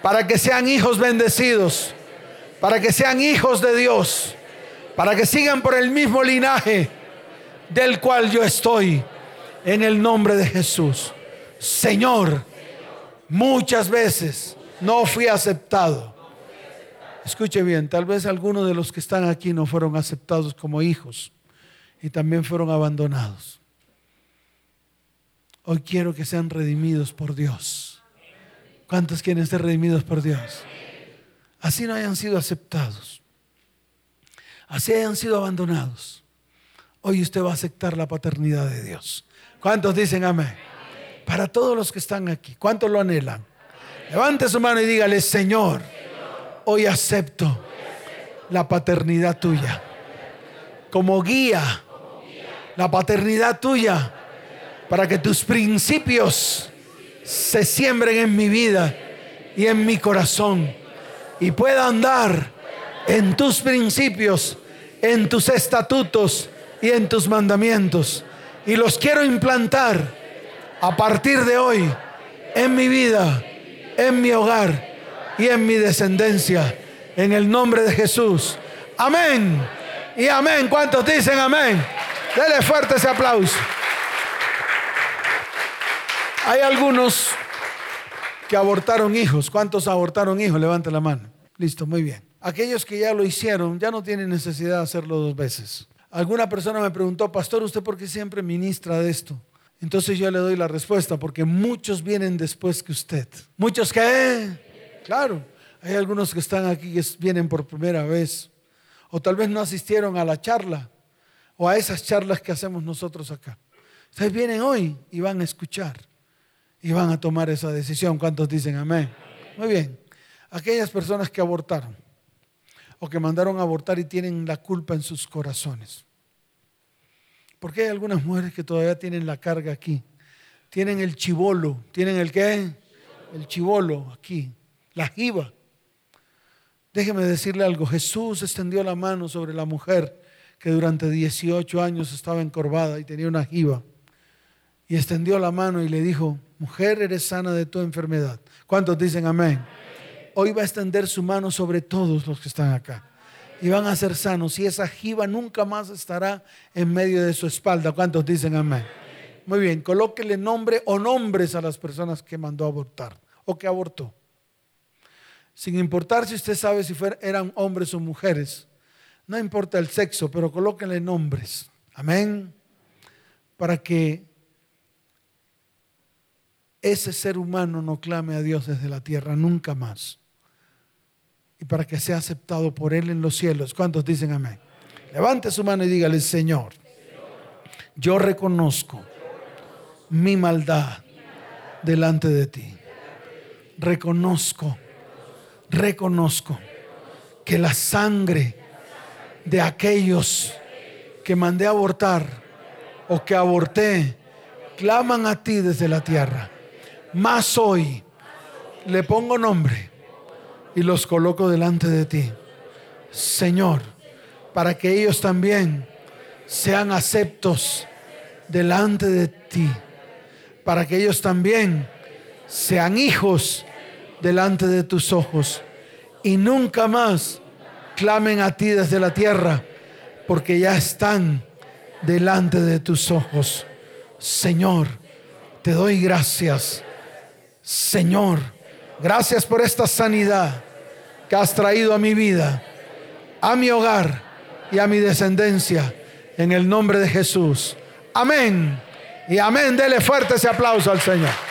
para que sean hijos bendecidos, para que sean hijos de Dios, para que sigan por el mismo linaje del cual yo estoy, en el nombre de Jesús. Señor, muchas veces no fui aceptado. Escuche bien, tal vez algunos de los que están aquí no fueron aceptados como hijos y también fueron abandonados. Hoy quiero que sean redimidos por Dios. ¿Cuántos quieren ser redimidos por Dios? Así no hayan sido aceptados. Así hayan sido abandonados. Hoy usted va a aceptar la paternidad de Dios. ¿Cuántos dicen amén? Para todos los que están aquí, ¿cuántos lo anhelan? Levante su mano y dígale, Señor, hoy acepto la paternidad tuya como guía, la paternidad tuya para que tus principios se siembren en mi vida y en mi corazón y pueda andar en tus principios, en tus estatutos y en tus mandamientos. Y los quiero implantar a partir de hoy en mi vida, en mi hogar y en mi descendencia. En el nombre de Jesús. Amén. Y amén. ¿Cuántos dicen amén? Dele fuerte ese aplauso. Hay algunos que abortaron hijos. ¿Cuántos abortaron hijos? Levante la mano. Listo, muy bien. Aquellos que ya lo hicieron ya no tienen necesidad de hacerlo dos veces. Alguna persona me preguntó, pastor, ¿usted por qué siempre ministra de esto? Entonces yo le doy la respuesta, porque muchos vienen después que usted. ¿Muchos qué? Claro, hay algunos que están aquí que vienen por primera vez, o tal vez no asistieron a la charla, o a esas charlas que hacemos nosotros acá. Ustedes vienen hoy y van a escuchar y van a tomar esa decisión. ¿Cuántos dicen amén? Muy bien. Aquellas personas que abortaron o que mandaron a abortar y tienen la culpa en sus corazones. Porque hay algunas mujeres que todavía tienen la carga aquí. Tienen el chivolo. ¿Tienen el qué? El chivolo aquí. La jiba. Déjeme decirle algo. Jesús extendió la mano sobre la mujer que durante 18 años estaba encorvada y tenía una jiba. Y extendió la mano y le dijo, mujer, eres sana de tu enfermedad. ¿Cuántos dicen amén? Hoy va a extender su mano sobre todos los que están acá. Y van a ser sanos. Y esa jiba nunca más estará en medio de su espalda. ¿Cuántos dicen amén? Muy bien, colóquele nombre o nombres a las personas que mandó a abortar o que abortó. Sin importar si usted sabe si eran hombres o mujeres. No importa el sexo, pero colóquenle nombres. Amén. Para que ese ser humano no clame a Dios desde la tierra nunca más. Y para que sea aceptado por Él en los cielos. ¿Cuántos dicen amén? Levante su mano y dígale, Señor, yo reconozco mi maldad delante de ti. Reconozco, reconozco que la sangre de aquellos que mandé a abortar o que aborté claman a ti desde la tierra más hoy le pongo nombre y los coloco delante de ti. Señor, para que ellos también sean aceptos delante de ti, para que ellos también sean hijos delante de tus ojos y nunca más clamen a ti desde la tierra, porque ya están delante de tus ojos. Señor, te doy gracias. Señor, gracias por esta sanidad que has traído a mi vida, a mi hogar y a mi descendencia, en el nombre de Jesús. Amén. Y amén. Dele fuerte ese aplauso al Señor.